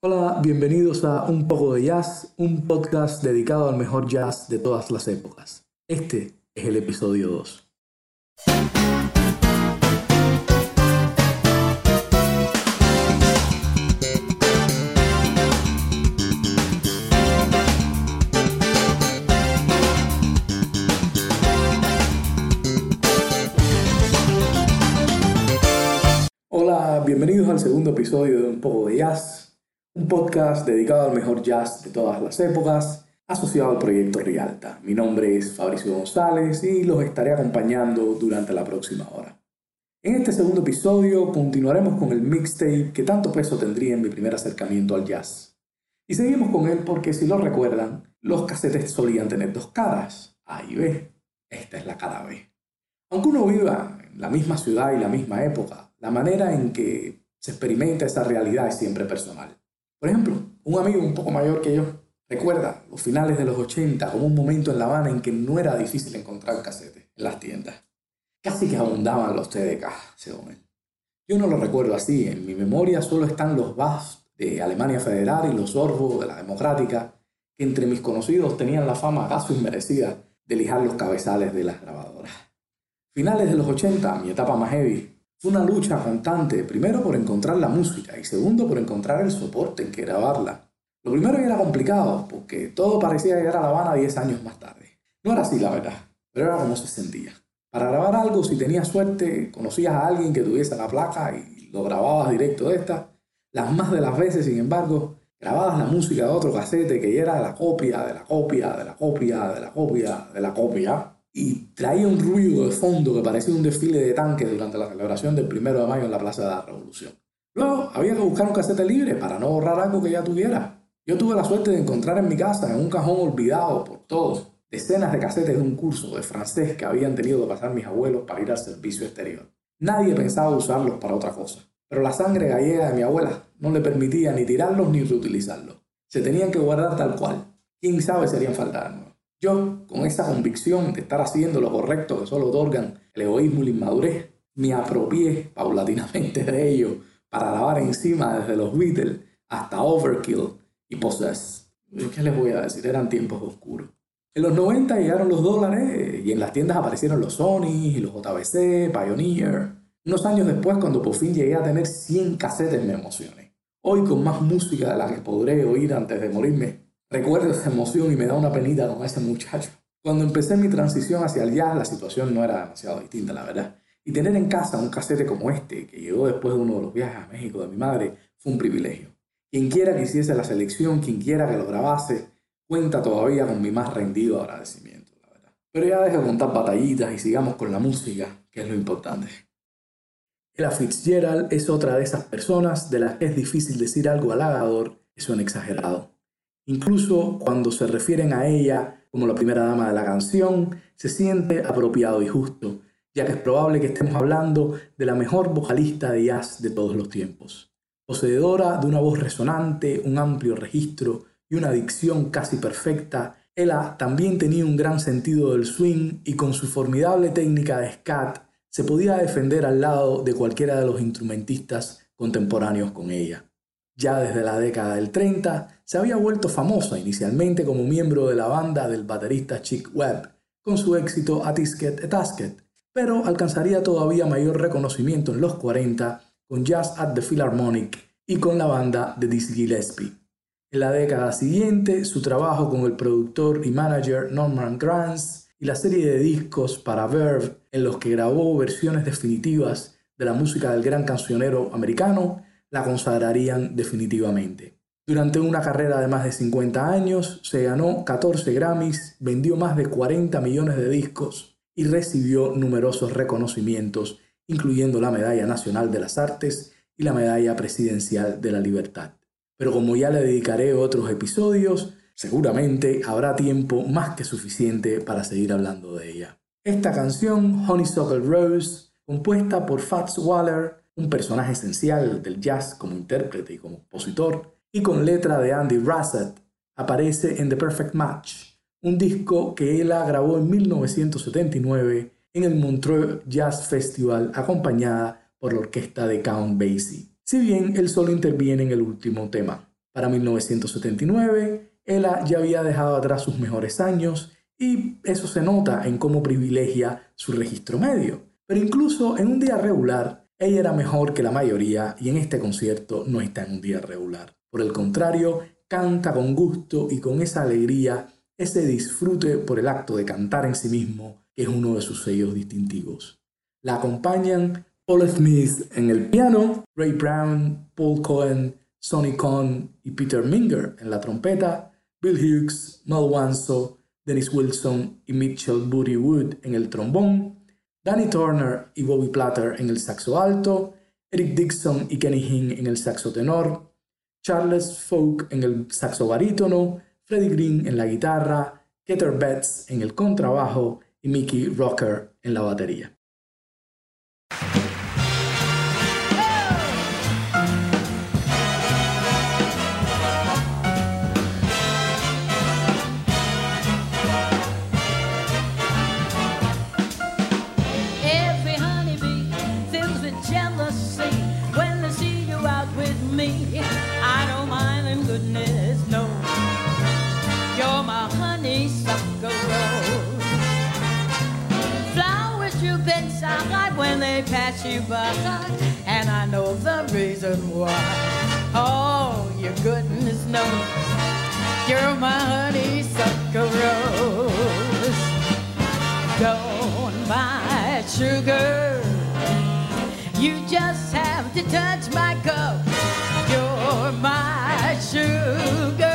Hola, bienvenidos a Un poco de jazz, un podcast dedicado al mejor jazz de todas las épocas. Este es el episodio 2. Hola, bienvenidos al segundo episodio de Un poco de jazz un podcast dedicado al mejor jazz de todas las épocas, asociado al proyecto Rialta. Mi nombre es Fabricio González y los estaré acompañando durante la próxima hora. En este segundo episodio continuaremos con el mixtape que tanto peso tendría en mi primer acercamiento al jazz. Y seguimos con él porque si lo recuerdan, los casetes solían tener dos caras, A y B. Esta es la cara B. Aunque uno viva en la misma ciudad y la misma época, la manera en que se experimenta esa realidad es siempre personal. Por ejemplo, un amigo un poco mayor que yo recuerda los finales de los 80 como un momento en La Habana en que no era difícil encontrar casetes en las tiendas. Casi que abundaban los TDK, según él. Yo no lo recuerdo así, en mi memoria solo están los BAS de Alemania Federal y los Orbo de la Democrática, que entre mis conocidos tenían la fama casi inmerecida de lijar los cabezales de las grabadoras. Finales de los 80, mi etapa más heavy, fue una lucha constante, primero por encontrar la música y segundo por encontrar el soporte en que grabarla. Lo primero era complicado, porque todo parecía llegar a La Habana 10 años más tarde. No era así, la verdad, pero era como se sentía. Para grabar algo, si tenías suerte, conocías a alguien que tuviese la placa y lo grababas directo de esta. Las más de las veces, sin embargo, grababas la música de otro casete que era de la copia, de la copia, de la copia, de la copia, de la copia y traía un ruido de fondo que parecía un desfile de tanques durante la celebración del primero de mayo en la Plaza de la Revolución. Luego había que buscar un casete libre para no borrar algo que ya tuviera. Yo tuve la suerte de encontrar en mi casa, en un cajón olvidado por todos, decenas de casetes de un curso de francés que habían tenido que pasar mis abuelos para ir al servicio exterior. Nadie pensaba usarlos para otra cosa, pero la sangre gallega de mi abuela no le permitía ni tirarlos ni reutilizarlos. Se tenían que guardar tal cual. ¿Quién sabe si harían falta yo, con esa convicción de estar haciendo lo correcto que solo otorgan el egoísmo y la inmadurez, me apropié paulatinamente de ello para lavar encima desde los Beatles hasta Overkill y Possess. ¿Qué les voy a decir? Eran tiempos oscuros. En los 90 llegaron los dólares y en las tiendas aparecieron los Sony y los JVC, Pioneer. Unos años después, cuando por fin llegué a tener 100 casetes, me emocioné. Hoy, con más música de la que podré oír antes de morirme, Recuerdo esa emoción y me da una penita con ese muchacho. Cuando empecé mi transición hacia el jazz, la situación no era demasiado distinta, la verdad. Y tener en casa un casete como este, que llegó después de uno de los viajes a México de mi madre, fue un privilegio. Quien quiera que hiciese la selección, quien quiera que lo grabase, cuenta todavía con mi más rendido agradecimiento, la verdad. Pero ya dejo de contar batallitas y sigamos con la música, que es lo importante. Ella Fitzgerald es otra de esas personas de las que es difícil decir algo halagador y suena exagerado. Incluso cuando se refieren a ella como la primera dama de la canción, se siente apropiado y justo, ya que es probable que estemos hablando de la mejor vocalista de jazz de todos los tiempos. Poseedora de una voz resonante, un amplio registro y una dicción casi perfecta, ella también tenía un gran sentido del swing y con su formidable técnica de scat se podía defender al lado de cualquiera de los instrumentistas contemporáneos con ella. Ya desde la década del 30 se había vuelto famosa inicialmente como miembro de la banda del baterista Chick Webb, con su éxito A Tisket pero alcanzaría todavía mayor reconocimiento en los 40 con Jazz at the Philharmonic y con la banda de Dizzy Gillespie. En la década siguiente, su trabajo con el productor y manager Norman Granz y la serie de discos para Verve en los que grabó versiones definitivas de la música del gran cancionero americano la consagrarían definitivamente. Durante una carrera de más de 50 años, se ganó 14 Grammys, vendió más de 40 millones de discos y recibió numerosos reconocimientos, incluyendo la Medalla Nacional de las Artes y la Medalla Presidencial de la Libertad. Pero como ya le dedicaré otros episodios, seguramente habrá tiempo más que suficiente para seguir hablando de ella. Esta canción, Honeysuckle Rose, compuesta por Fats Waller, un personaje esencial del jazz como intérprete y compositor, y con letra de Andy Rassett, aparece en The Perfect Match, un disco que ella grabó en 1979 en el Montreux Jazz Festival acompañada por la orquesta de Count Basie. Si bien él solo interviene en el último tema. Para 1979, ella ya había dejado atrás sus mejores años y eso se nota en cómo privilegia su registro medio. Pero incluso en un día regular, ella era mejor que la mayoría y en este concierto no está en un día regular. Por el contrario, canta con gusto y con esa alegría, ese disfrute por el acto de cantar en sí mismo, que es uno de sus sellos distintivos. La acompañan Paul Smith en el piano, Ray Brown, Paul Cohen, Sonny Cohn y Peter Minger en la trompeta, Bill Hughes, Mel Wanso, Dennis Wilson y Mitchell Booty Wood en el trombón, Danny Turner y Bobby Platter en el saxo alto, Eric Dixon y Kenny Hinn en el saxo tenor, Charles Folk en el saxo barítono, Freddie Green en la guitarra, Keter Betts en el contrabajo y Mickey Rocker en la batería. You by, and I know the reason why. Oh, your goodness knows you're my honeysuckle rose. Don't buy sugar, you just have to touch my cup. You're my sugar,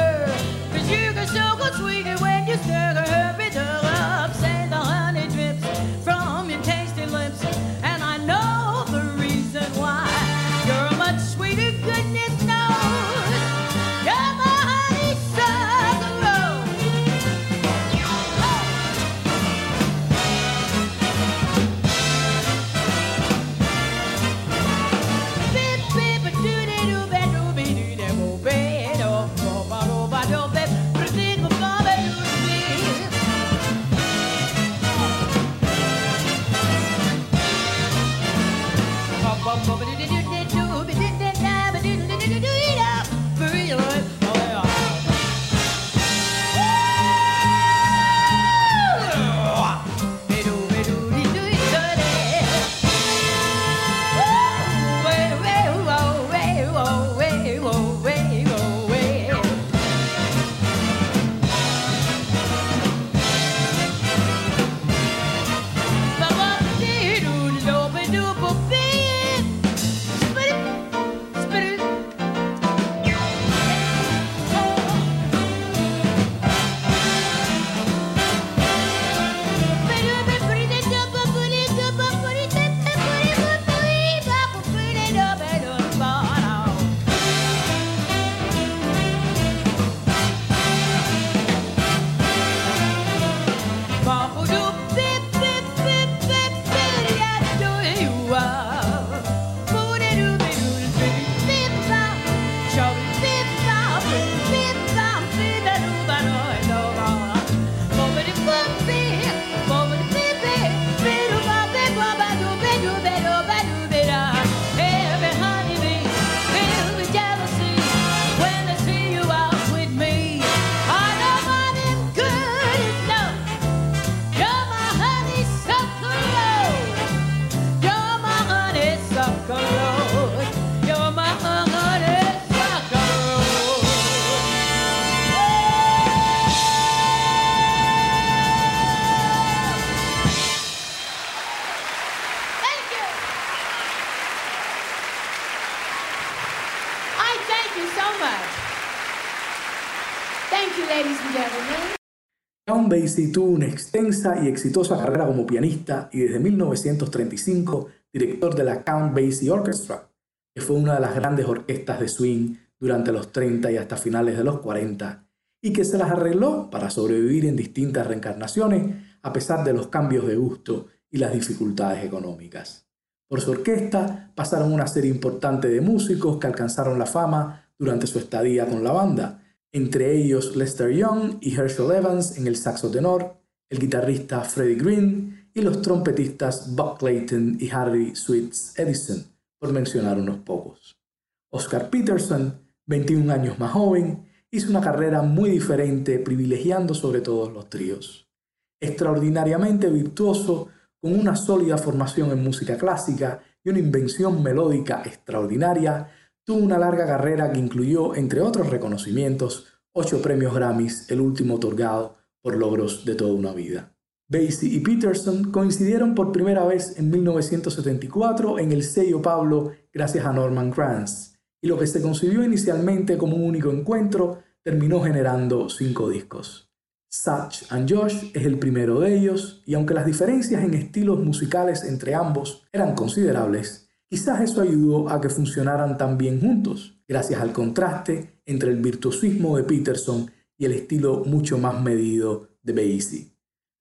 Tuvo una extensa y exitosa carrera como pianista y desde 1935 director de la Count Basie Orchestra, que fue una de las grandes orquestas de swing durante los 30 y hasta finales de los 40, y que se las arregló para sobrevivir en distintas reencarnaciones a pesar de los cambios de gusto y las dificultades económicas. Por su orquesta pasaron una serie importante de músicos que alcanzaron la fama durante su estadía con la banda, entre ellos Lester Young y Herschel Evans en el saxo tenor, el guitarrista Freddie Green y los trompetistas Buck Clayton y Harry Sweets Edison, por mencionar unos pocos. Oscar Peterson 21 años más joven, hizo una carrera muy diferente, privilegiando sobre todo los tríos. Extraordinariamente virtuoso, con una sólida formación en música clásica y una invención melódica extraordinaria, tuvo una larga carrera que incluyó, entre otros reconocimientos, ocho premios Grammys, el último otorgado por logros de toda una vida. Basie y Peterson coincidieron por primera vez en 1974 en el sello Pablo gracias a Norman Granz, y lo que se concibió inicialmente como un único encuentro terminó generando cinco discos. Satch and Josh es el primero de ellos, y aunque las diferencias en estilos musicales entre ambos eran considerables, quizás eso ayudó a que funcionaran tan bien juntos, gracias al contraste entre el virtuosismo de Peterson y el estilo mucho más medido de Basie.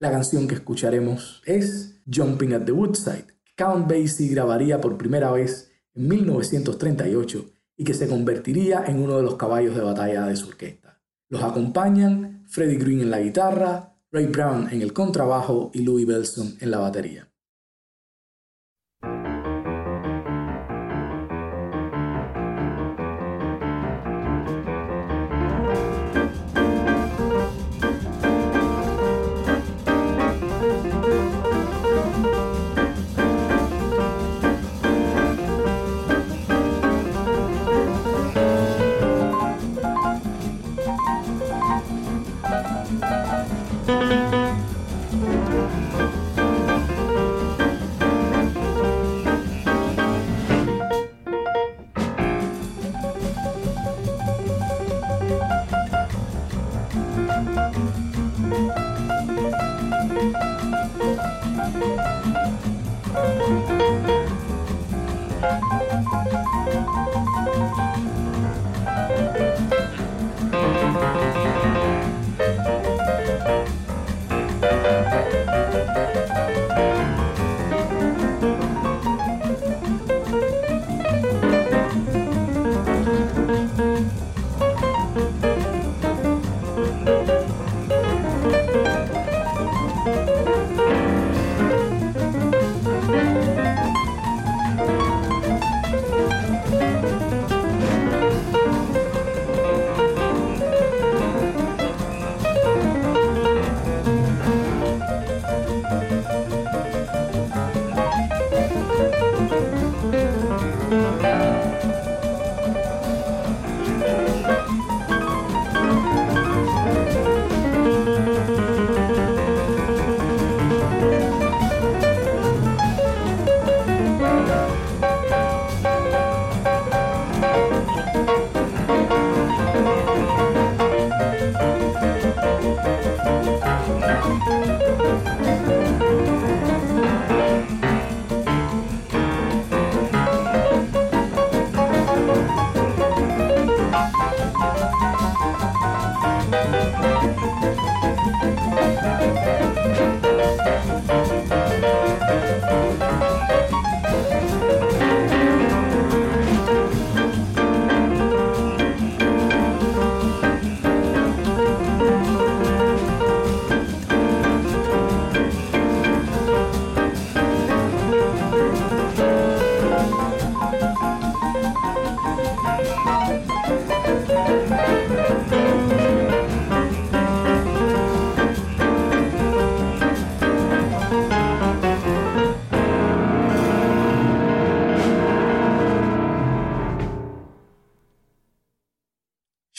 La canción que escucharemos es Jumping at the Woodside, que Count Basie grabaría por primera vez en 1938 y que se convertiría en uno de los caballos de batalla de su orquesta. Los acompañan Freddie Green en la guitarra, Ray Brown en el contrabajo y Louis Belson en la batería.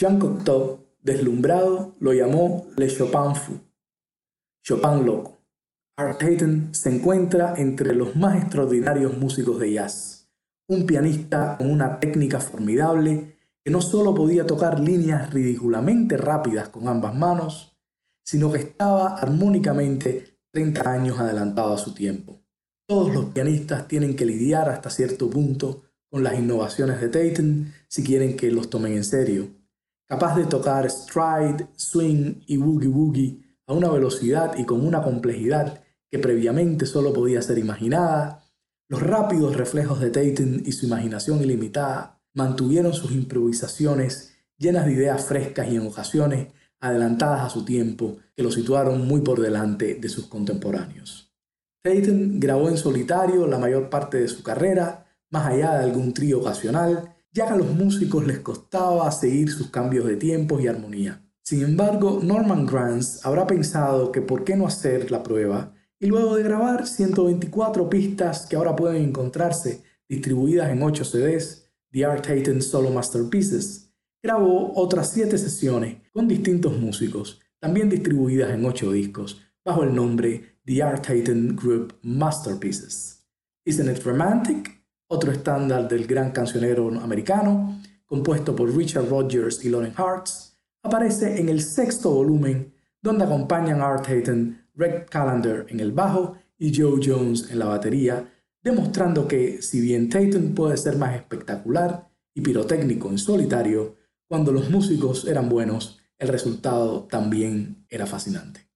Jean Cocteau, deslumbrado, lo llamó Le Chopin Fou, Chopin loco. Art Tatum se encuentra entre los más extraordinarios músicos de jazz, un pianista con una técnica formidable que no solo podía tocar líneas ridículamente rápidas con ambas manos, sino que estaba armónicamente 30 años adelantado a su tiempo. Todos los pianistas tienen que lidiar hasta cierto punto con las innovaciones de Tatum si quieren que los tomen en serio capaz de tocar stride, swing y boogie woogie a una velocidad y con una complejidad que previamente solo podía ser imaginada, los rápidos reflejos de Tatum y su imaginación ilimitada mantuvieron sus improvisaciones llenas de ideas frescas y en ocasiones adelantadas a su tiempo que lo situaron muy por delante de sus contemporáneos. Tatum grabó en solitario la mayor parte de su carrera, más allá de algún trío ocasional, ya que a los músicos les costaba seguir sus cambios de tiempos y armonía. Sin embargo, Norman Granz habrá pensado que por qué no hacer la prueba y luego de grabar 124 pistas que ahora pueden encontrarse distribuidas en 8 CDs, The Art Titan Solo Masterpieces, grabó otras 7 sesiones con distintos músicos, también distribuidas en 8 discos, bajo el nombre The Art Titan Group Masterpieces. Isn't It Romantic? Otro estándar del gran cancionero americano, compuesto por Richard Rodgers y Lauren Hartz, aparece en el sexto volumen, donde acompañan a Art Titan, Rick Callender en el bajo y Joe Jones en la batería, demostrando que, si bien Tatum puede ser más espectacular y pirotécnico en solitario, cuando los músicos eran buenos, el resultado también era fascinante.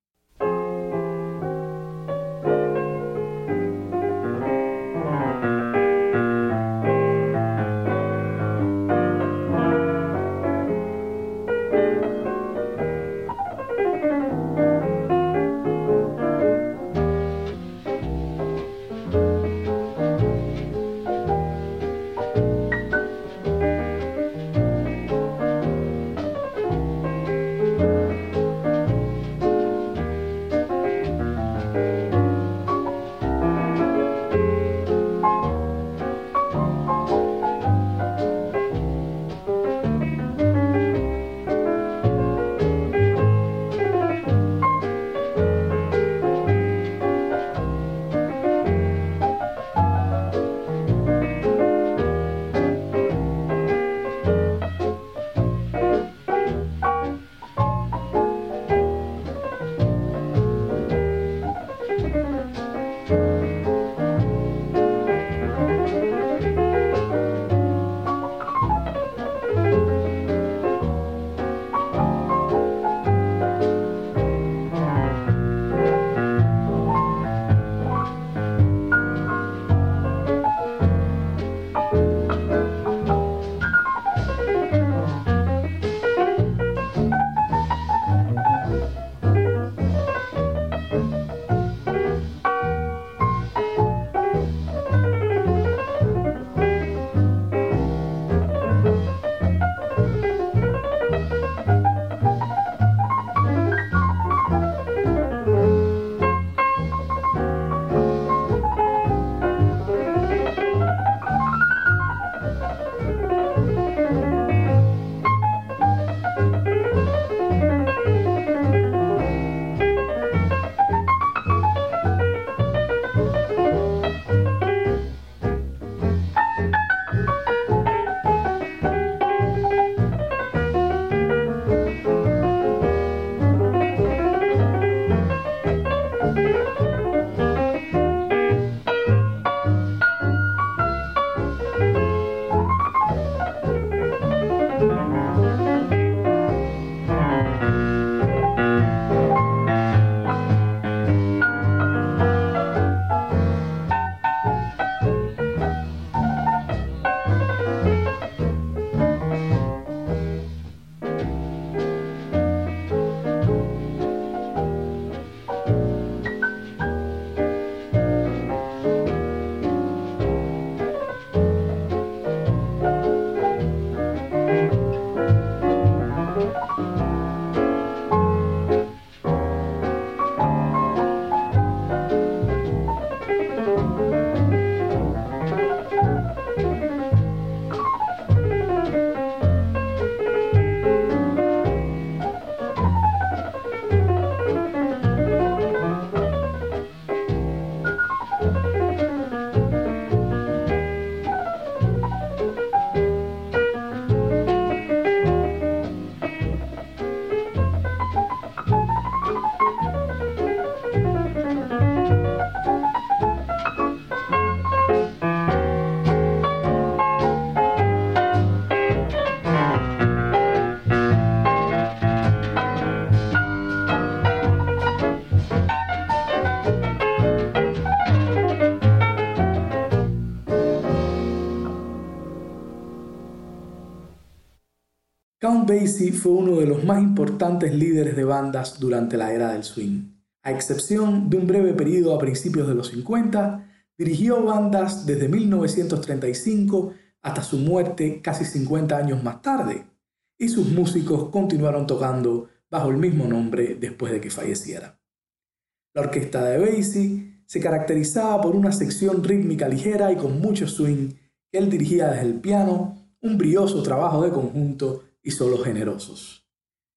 Fue uno de los más importantes líderes de bandas durante la era del swing. A excepción de un breve periodo a principios de los 50, dirigió bandas desde 1935 hasta su muerte casi 50 años más tarde, y sus músicos continuaron tocando bajo el mismo nombre después de que falleciera. La orquesta de Basie se caracterizaba por una sección rítmica ligera y con mucho swing él dirigía desde el piano, un brioso trabajo de conjunto y solos generosos.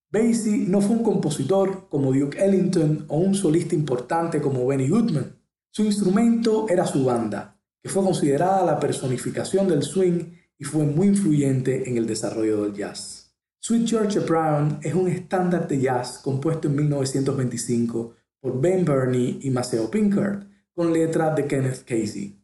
Basie no fue un compositor como Duke Ellington o un solista importante como Benny Goodman. Su instrumento era su banda, que fue considerada la personificación del swing y fue muy influyente en el desarrollo del jazz. Sweet Georgia Brown es un estándar de jazz compuesto en 1925 por Ben Burney y Maceo Pinkard, con letra de Kenneth Casey.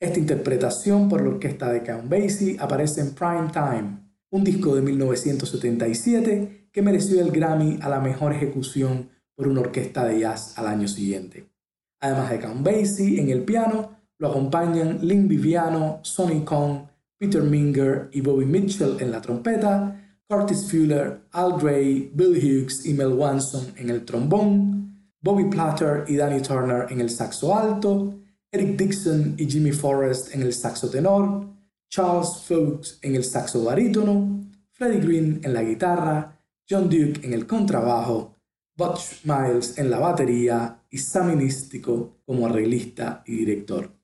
Esta interpretación por la orquesta de Count Basie aparece en Prime Time, un disco de 1977 que mereció el Grammy a la mejor ejecución por una orquesta de jazz al año siguiente. Además de Count Basie en el piano, lo acompañan Lynn Viviano, Sonny Kong, Peter Minger y Bobby Mitchell en la trompeta, Curtis Fuller, Al Gray, Bill Hughes y Mel Wanson en el trombón, Bobby Platter y Danny Turner en el saxo alto, Eric Dixon y Jimmy Forrest en el saxo tenor, Charles Fuchs en el saxo barítono, Freddie Green en la guitarra, John Duke en el contrabajo, Butch Miles en la batería y Sammy Nístico como arreglista y director.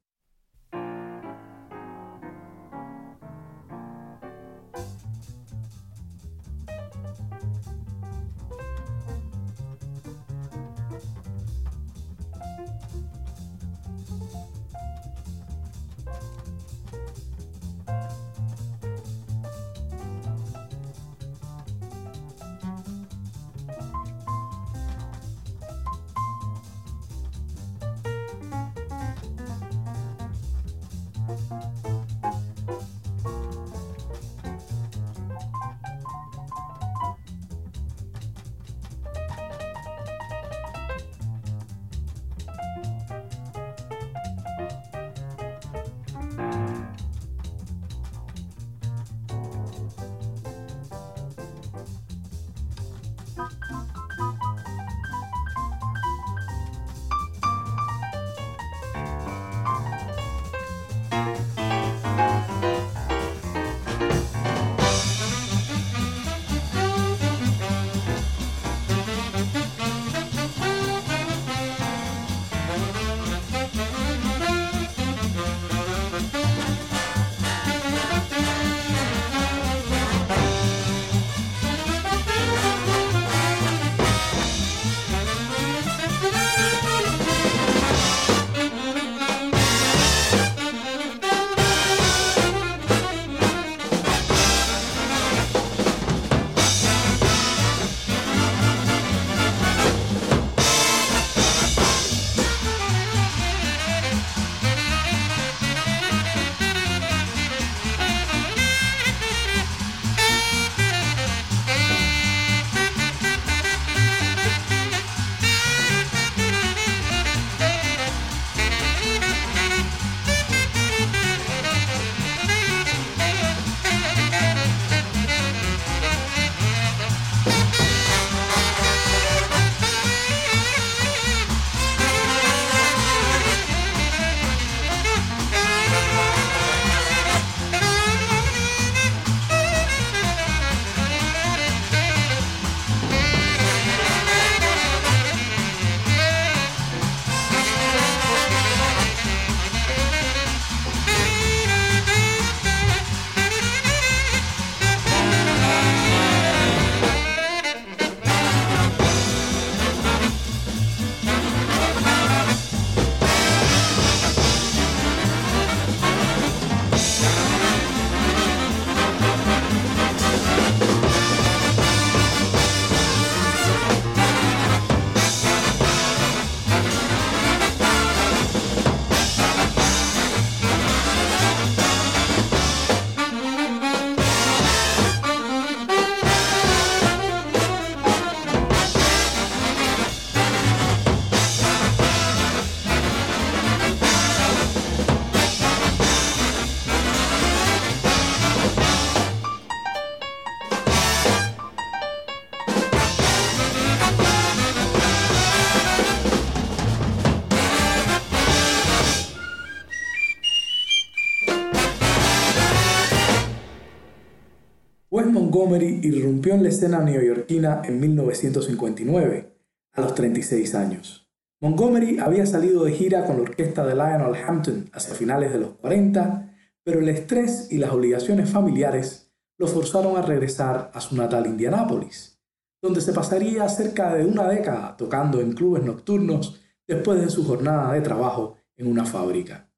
Montgomery irrumpió en la escena neoyorquina en 1959, a los 36 años. Montgomery había salido de gira con la orquesta de Lionel Hampton hacia finales de los 40, pero el estrés y las obligaciones familiares lo forzaron a regresar a su natal Indianápolis, donde se pasaría cerca de una década tocando en clubes nocturnos después de su jornada de trabajo en una fábrica.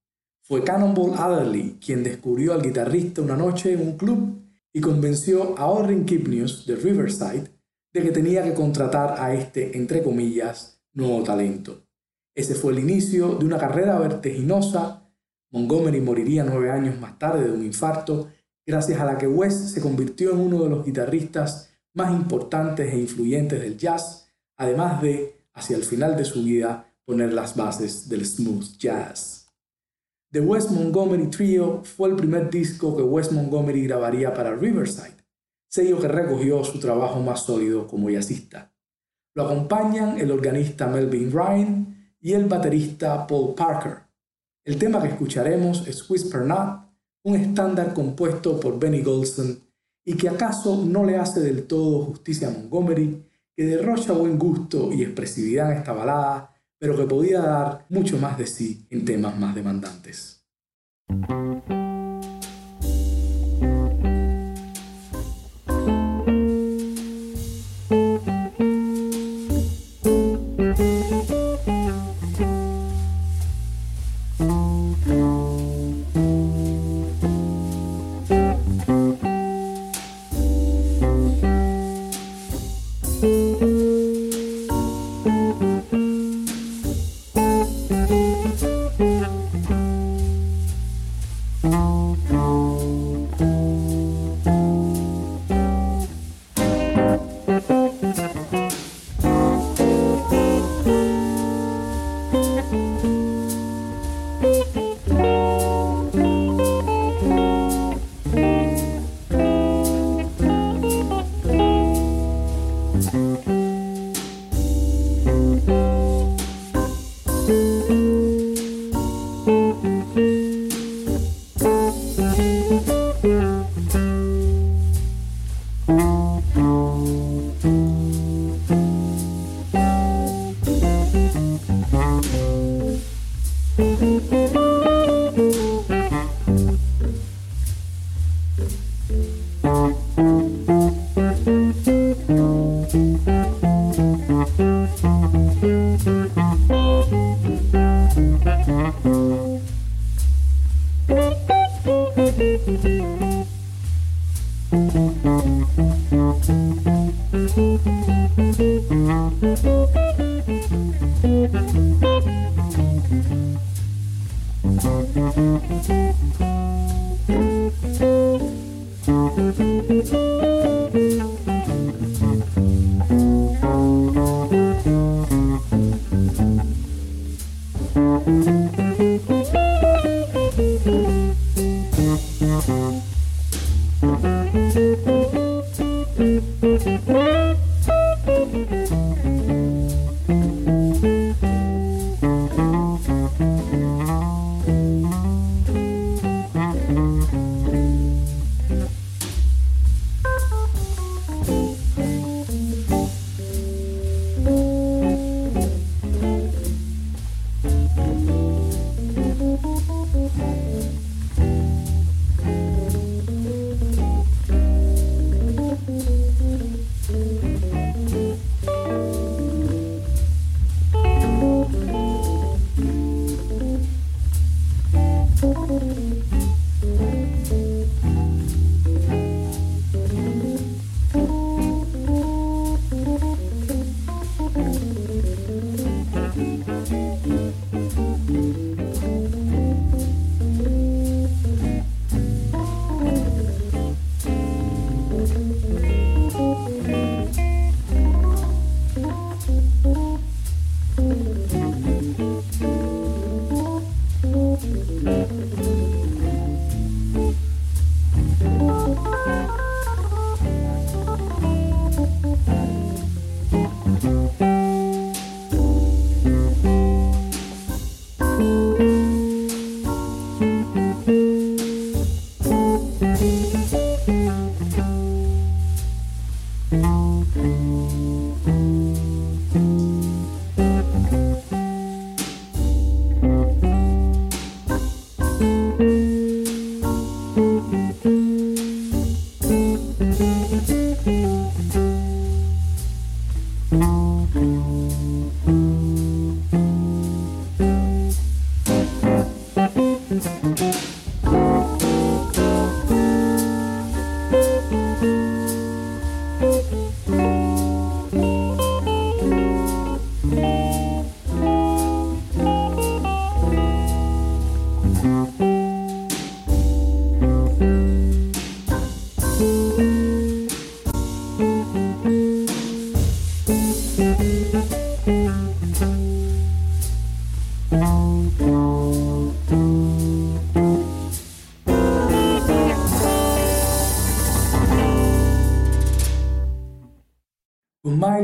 Fue Cannonball Adderley quien descubrió al guitarrista una noche en un club y convenció a Orrin Kipnius de Riverside de que tenía que contratar a este, entre comillas, nuevo talento. Ese fue el inicio de una carrera vertiginosa. Montgomery moriría nueve años más tarde de un infarto, gracias a la que West se convirtió en uno de los guitarristas más importantes e influyentes del jazz, además de, hacia el final de su vida, poner las bases del smooth jazz. The West Montgomery Trio fue el primer disco que West Montgomery grabaría para Riverside, sello que recogió su trabajo más sólido como jazzista. Lo acompañan el organista Melvin Ryan y el baterista Paul Parker. El tema que escucharemos es Whisper Not, un estándar compuesto por Benny Golson y que acaso no le hace del todo justicia a Montgomery, que derrocha buen gusto y expresividad en esta balada pero que podía dar mucho más de sí en temas más demandantes.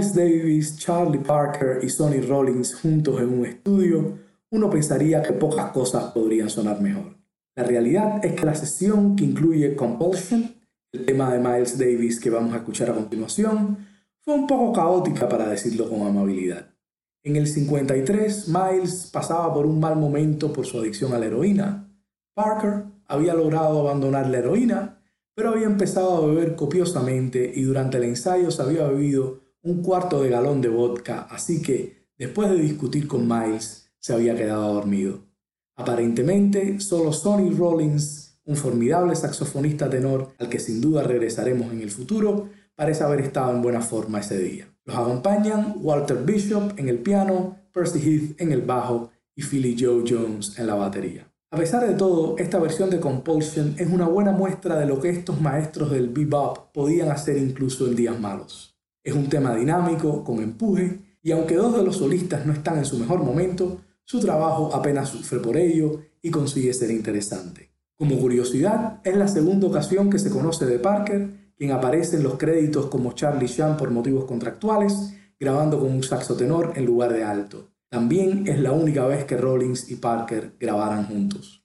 Miles Davis, Charlie Parker y Sonny Rollins juntos en un estudio, uno pensaría que pocas cosas podrían sonar mejor. La realidad es que la sesión que incluye Compulsion, el tema de Miles Davis que vamos a escuchar a continuación, fue un poco caótica para decirlo con amabilidad. En el 53, Miles pasaba por un mal momento por su adicción a la heroína. Parker había logrado abandonar la heroína, pero había empezado a beber copiosamente y durante el ensayo se había bebido un cuarto de galón de vodka, así que, después de discutir con Miles, se había quedado dormido. Aparentemente, solo Sonny Rollins, un formidable saxofonista tenor al que sin duda regresaremos en el futuro, parece haber estado en buena forma ese día. Los acompañan Walter Bishop en el piano, Percy Heath en el bajo y Philly Joe Jones en la batería. A pesar de todo, esta versión de Compulsion es una buena muestra de lo que estos maestros del bebop podían hacer incluso en días malos. Es un tema dinámico, con empuje, y aunque dos de los solistas no están en su mejor momento, su trabajo apenas sufre por ello y consigue ser interesante. Como curiosidad, es la segunda ocasión que se conoce de Parker quien aparece en los créditos como Charlie Chan por motivos contractuales, grabando con un saxo tenor en lugar de alto. También es la única vez que Rollins y Parker grabaran juntos.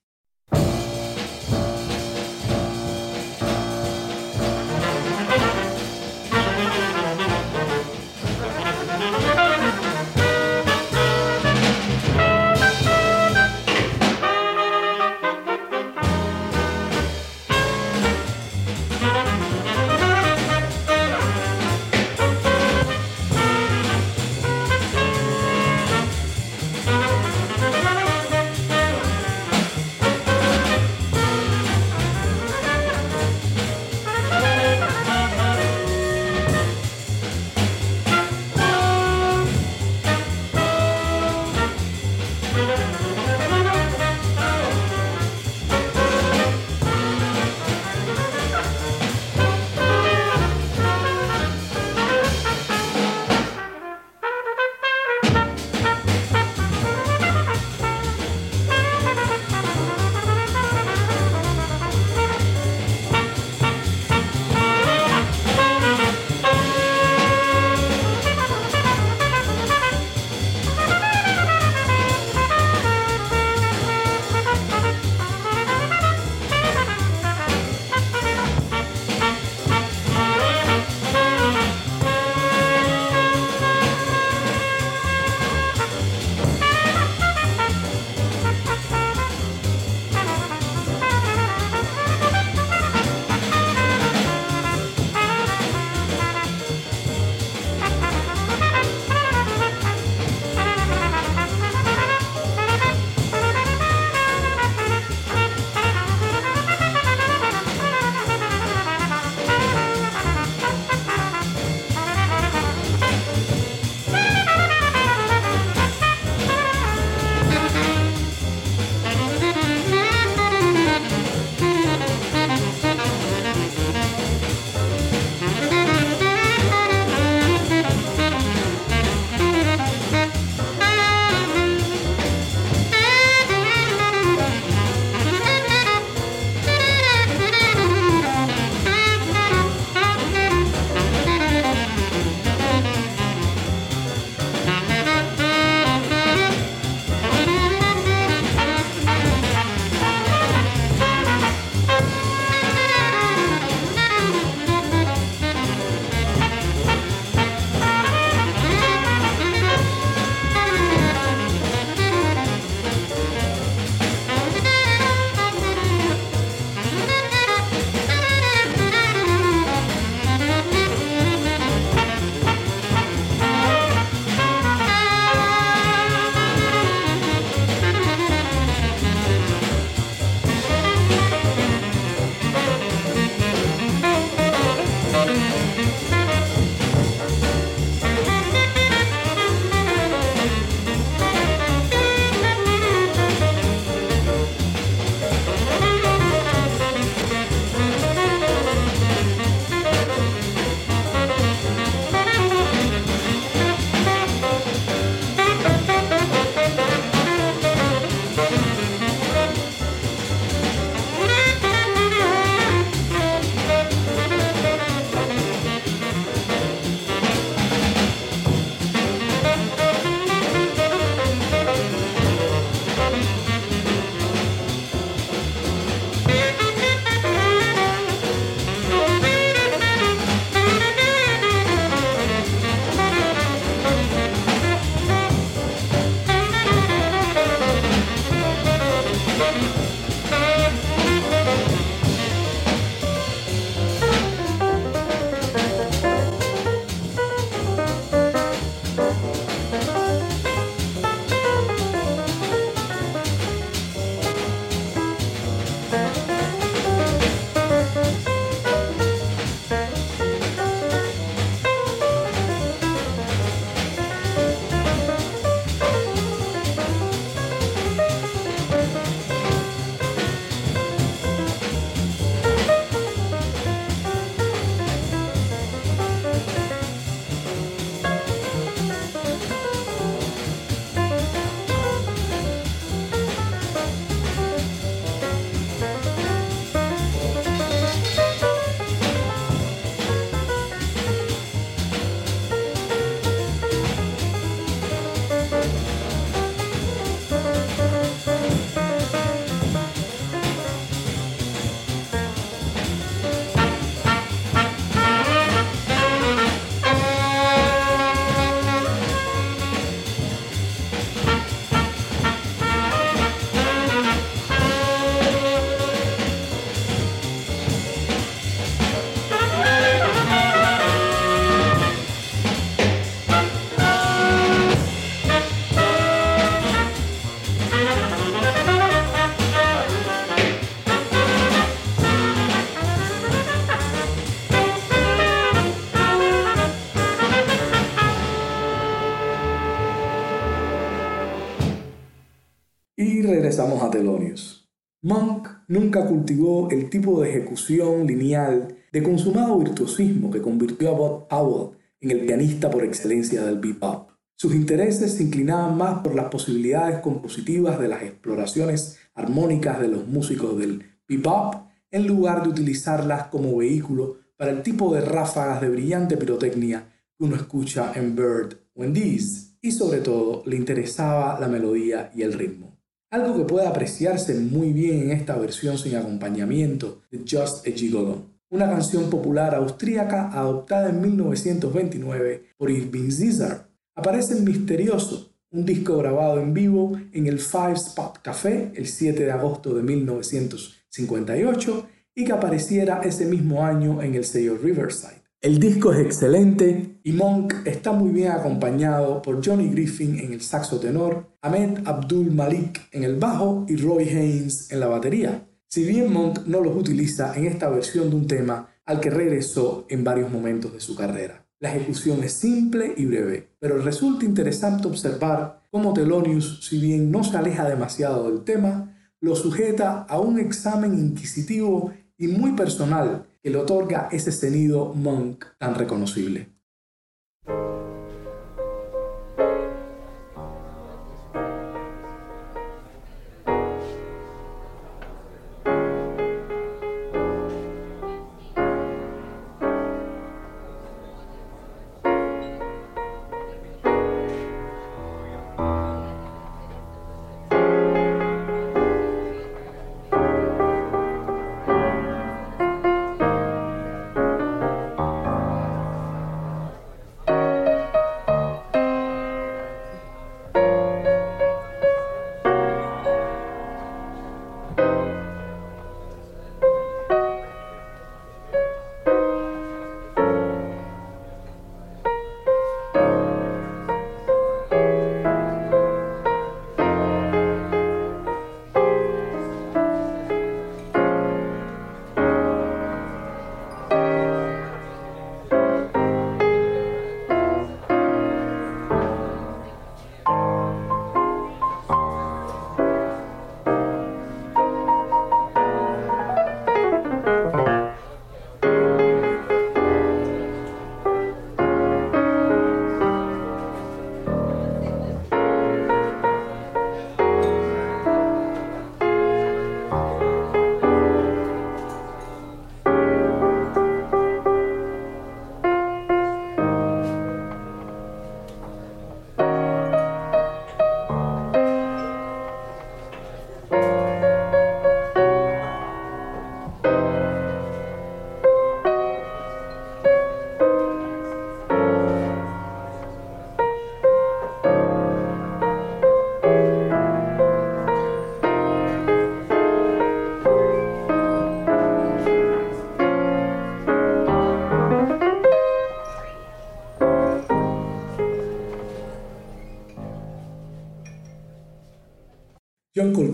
Regresamos a Thelonious. Monk nunca cultivó el tipo de ejecución lineal de consumado virtuosismo que convirtió a Bob Powell en el pianista por excelencia del bebop. Sus intereses se inclinaban más por las posibilidades compositivas de las exploraciones armónicas de los músicos del bebop en lugar de utilizarlas como vehículo para el tipo de ráfagas de brillante pirotecnia que uno escucha en Bird o en These, y sobre todo le interesaba la melodía y el ritmo. Algo que puede apreciarse muy bien en esta versión sin acompañamiento de Just a Gigolo, una canción popular austríaca adoptada en 1929 por Irving Zizar. Aparece en Misterioso, un disco grabado en vivo en el Five Spot Café el 7 de agosto de 1958 y que apareciera ese mismo año en el sello Riverside. El disco es excelente y Monk está muy bien acompañado por Johnny Griffin en el saxo tenor, Ahmed Abdul Malik en el bajo y Roy Haynes en la batería. Si bien Monk no los utiliza en esta versión de un tema al que regresó en varios momentos de su carrera. La ejecución es simple y breve, pero resulta interesante observar cómo Thelonious, si bien no se aleja demasiado del tema, lo sujeta a un examen inquisitivo y muy personal que le otorga ese sonido monk tan reconocible.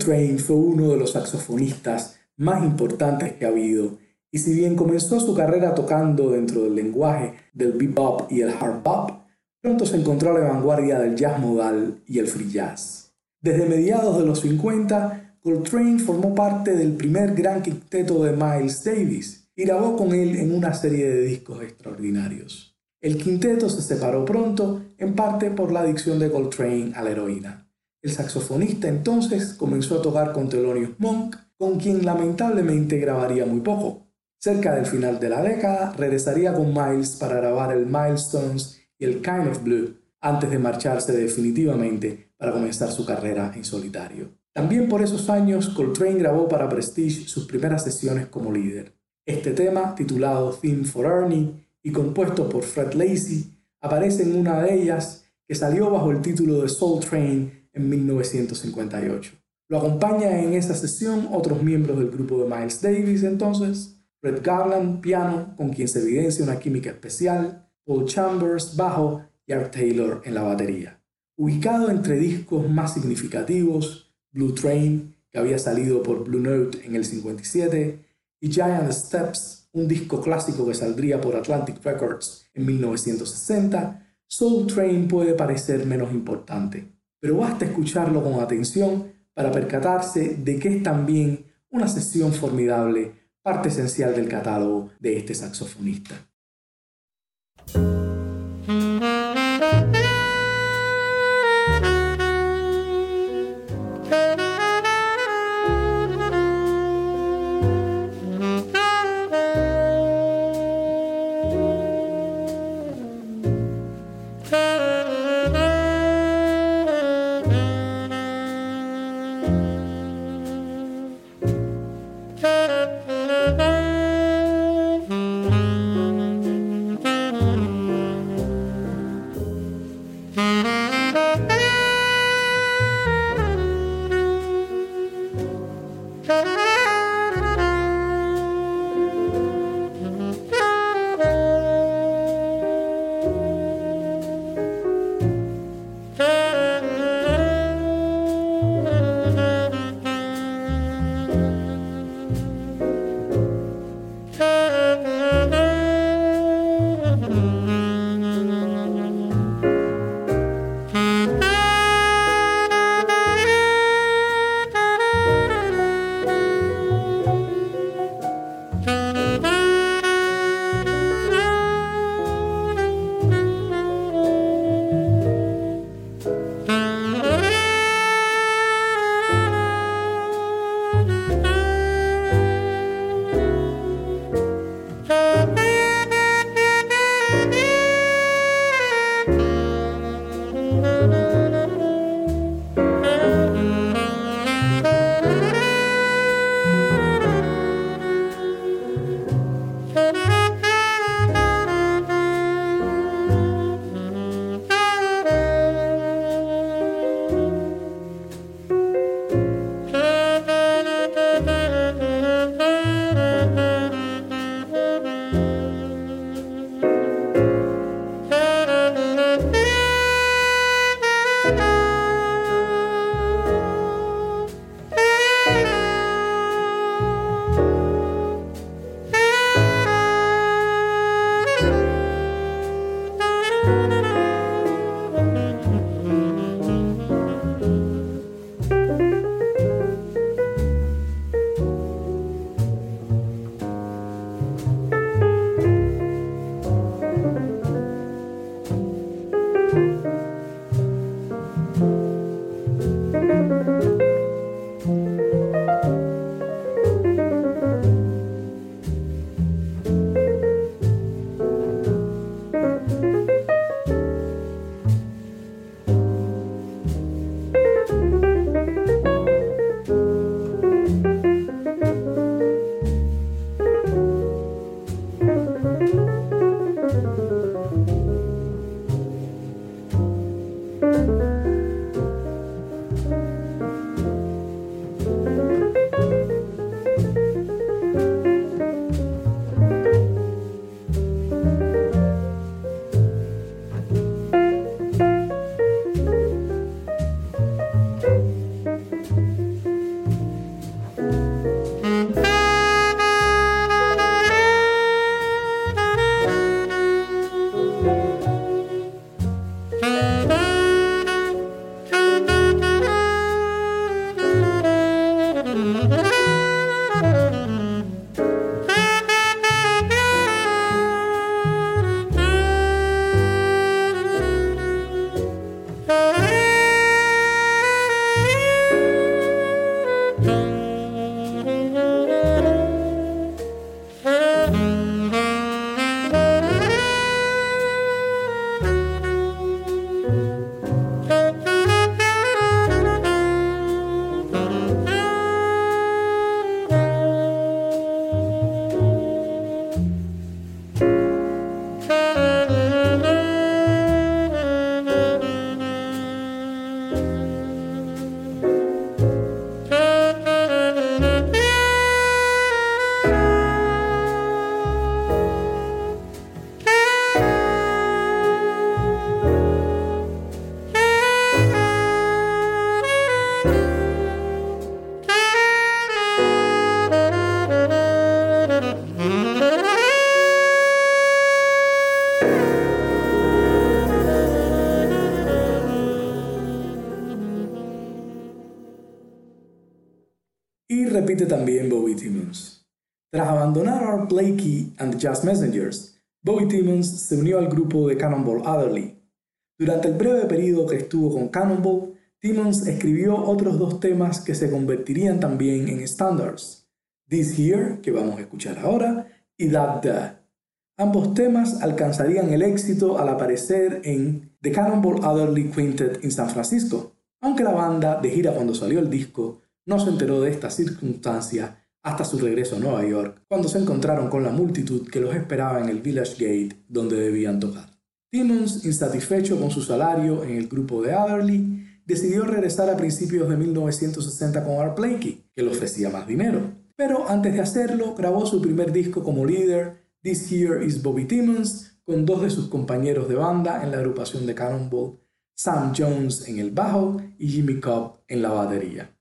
Coltrane fue uno de los saxofonistas más importantes que ha habido, y si bien comenzó su carrera tocando dentro del lenguaje del bebop y el hard bop, pronto se encontró a la vanguardia del jazz modal y el free jazz. Desde mediados de los 50, Coltrane formó parte del primer gran quinteto de Miles Davis y grabó con él en una serie de discos extraordinarios. El quinteto se separó pronto, en parte por la adicción de Coltrane a la heroína. El saxofonista entonces comenzó a tocar con Thelonious Monk, con quien lamentablemente grabaría muy poco. Cerca del final de la década, regresaría con Miles para grabar el Milestones y el Kind of Blue, antes de marcharse definitivamente para comenzar su carrera en solitario. También por esos años, Coltrane grabó para Prestige sus primeras sesiones como líder. Este tema, titulado Theme for Ernie y compuesto por Fred Lacey, aparece en una de ellas que salió bajo el título de Soul Train en 1958. Lo acompaña en esa sesión otros miembros del grupo de Miles Davis entonces, Fred Garland, piano, con quien se evidencia una química especial, Paul Chambers, bajo y Art Taylor en la batería. Ubicado entre discos más significativos, Blue Train, que había salido por Blue Note en el 57, y Giant Steps, un disco clásico que saldría por Atlantic Records en 1960, Soul Train puede parecer menos importante pero basta escucharlo con atención para percatarse de que es también una sesión formidable, parte esencial del catálogo de este saxofonista. Repite también Bobby Timmons. Tras abandonar Art Blakey and the Jazz Messengers, Bobby Timmons se unió al grupo de Cannonball Adderley. Durante el breve periodo que estuvo con Cannonball, Timmons escribió otros dos temas que se convertirían también en standards, This Here, que vamos a escuchar ahora, y That That. Ambos temas alcanzarían el éxito al aparecer en The Cannonball Adderley Quintet en San Francisco, aunque la banda, de gira cuando salió el disco, no se enteró de esta circunstancia hasta su regreso a Nueva York, cuando se encontraron con la multitud que los esperaba en el Village Gate donde debían tocar. Timmons, insatisfecho con su salario en el grupo de Adderley, decidió regresar a principios de 1960 con Art Blakey, que le ofrecía más dinero. Pero antes de hacerlo, grabó su primer disco como líder This Here is Bobby Timmons, con dos de sus compañeros de banda en la agrupación de Cannonball, Sam Jones en el bajo y Jimmy Cobb en la batería.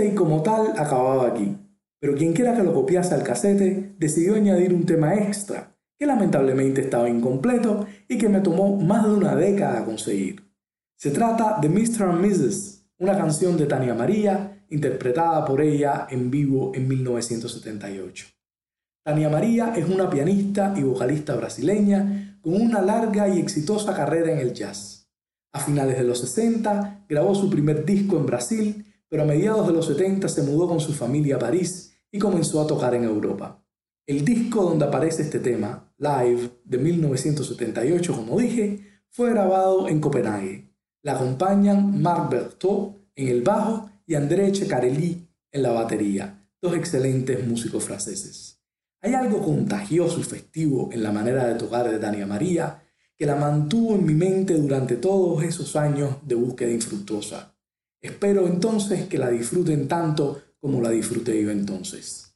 Mixtape como tal acababa aquí, pero quien quiera que lo copiase al casete decidió añadir un tema extra, que lamentablemente estaba incompleto y que me tomó más de una década conseguir. Se trata de Mr. and Mrs., una canción de Tania María, interpretada por ella en vivo en 1978. Tania María es una pianista y vocalista brasileña con una larga y exitosa carrera en el jazz. A finales de los 60 grabó su primer disco en Brasil pero a mediados de los 70 se mudó con su familia a París y comenzó a tocar en Europa. El disco donde aparece este tema, Live, de 1978, como dije, fue grabado en Copenhague. La acompañan Marc Berthaud en el bajo y André Ceccarelli en la batería, dos excelentes músicos franceses. Hay algo contagioso y festivo en la manera de tocar de Dania María que la mantuvo en mi mente durante todos esos años de búsqueda infructuosa. Espero entonces que la disfruten tanto como la disfruté yo entonces.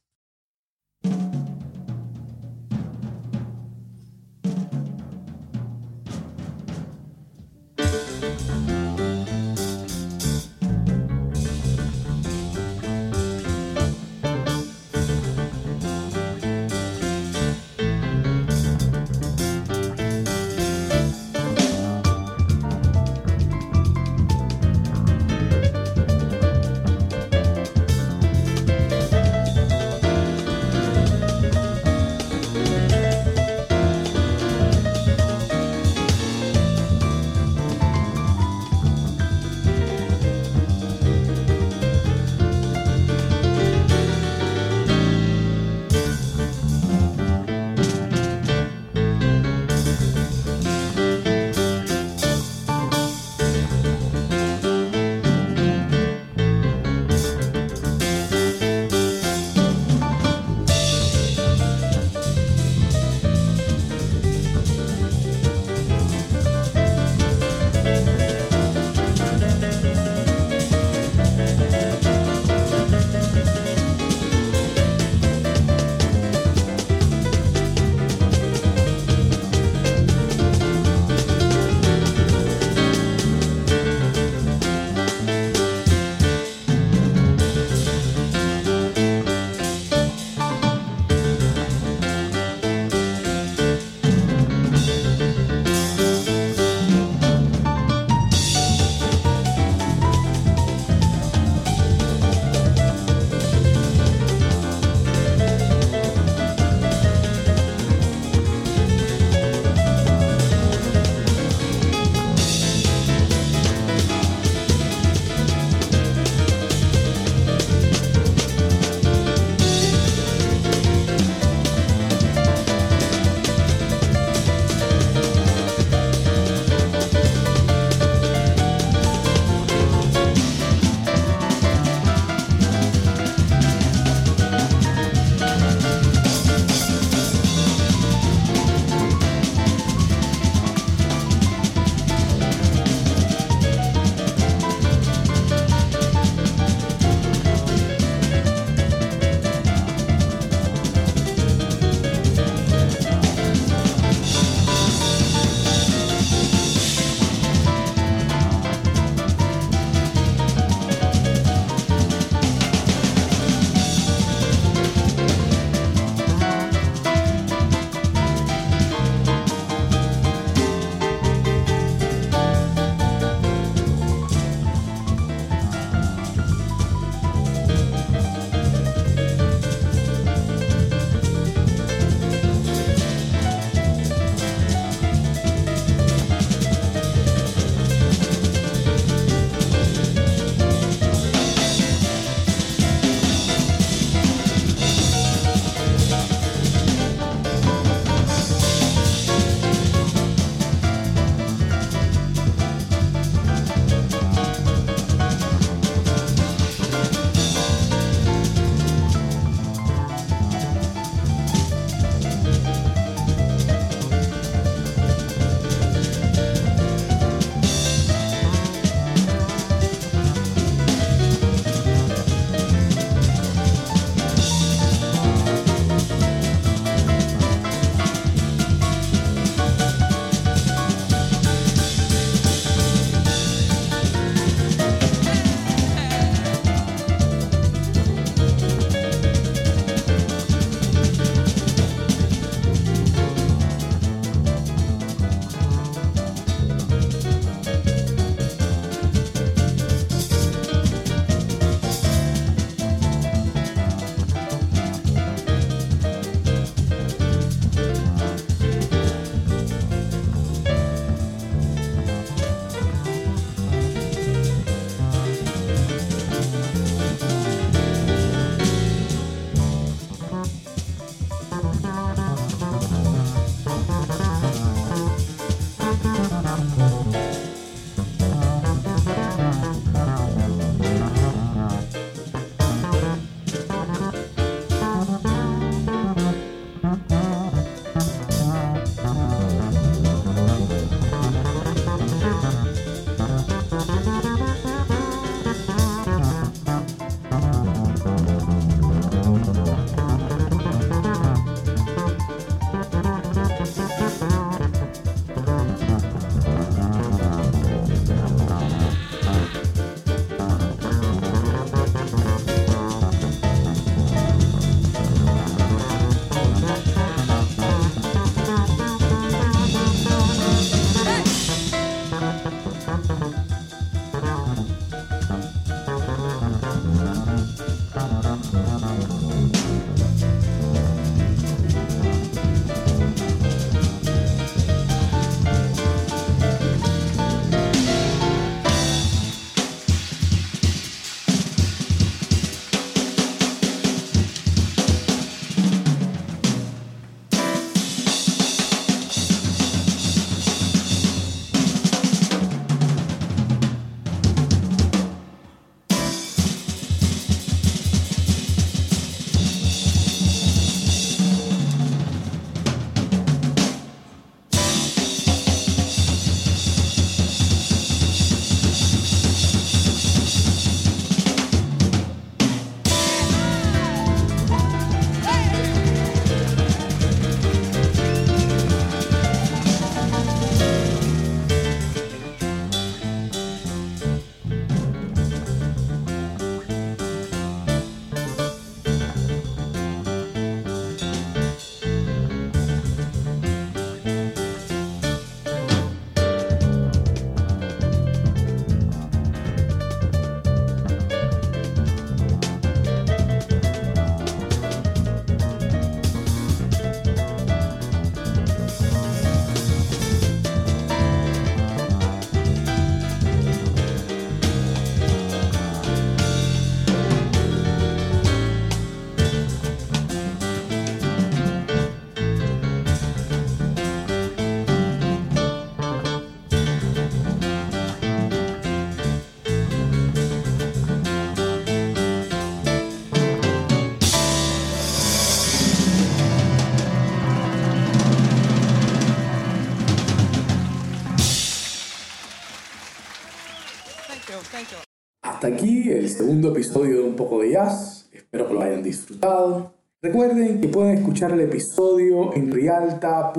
Segundo episodio de Un poco de jazz. Espero que lo hayan disfrutado. Recuerden que pueden escuchar el episodio en rialta.org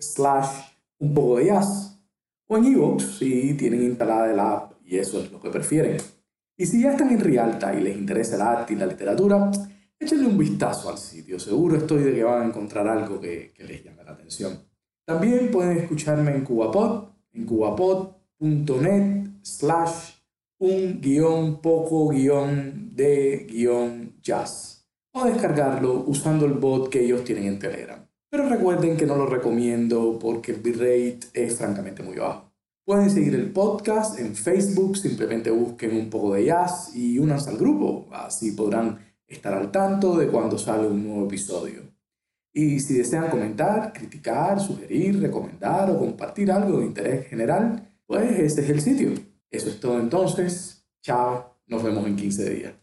slash un poco de jazz o en iVoox si tienen instalada el app y eso es lo que prefieren. Y si ya están en Rialta y les interesa el arte y la literatura, échenle un vistazo al sitio. Seguro estoy de que van a encontrar algo que, que les llame la atención. También pueden escucharme en Cubapod, en cubapod.net slash un guion poco guion de guion jazz o descargarlo usando el bot que ellos tienen en Telegram. Pero recuerden que no lo recomiendo porque el bitrate es francamente muy bajo. Pueden seguir el podcast en Facebook, simplemente busquen un poco de jazz y únanse al grupo, así podrán estar al tanto de cuando sale un nuevo episodio. Y si desean comentar, criticar, sugerir, recomendar o compartir algo de interés general, pues este es el sitio. Eso es todo entonces. Chao, nos vemos en 15 días.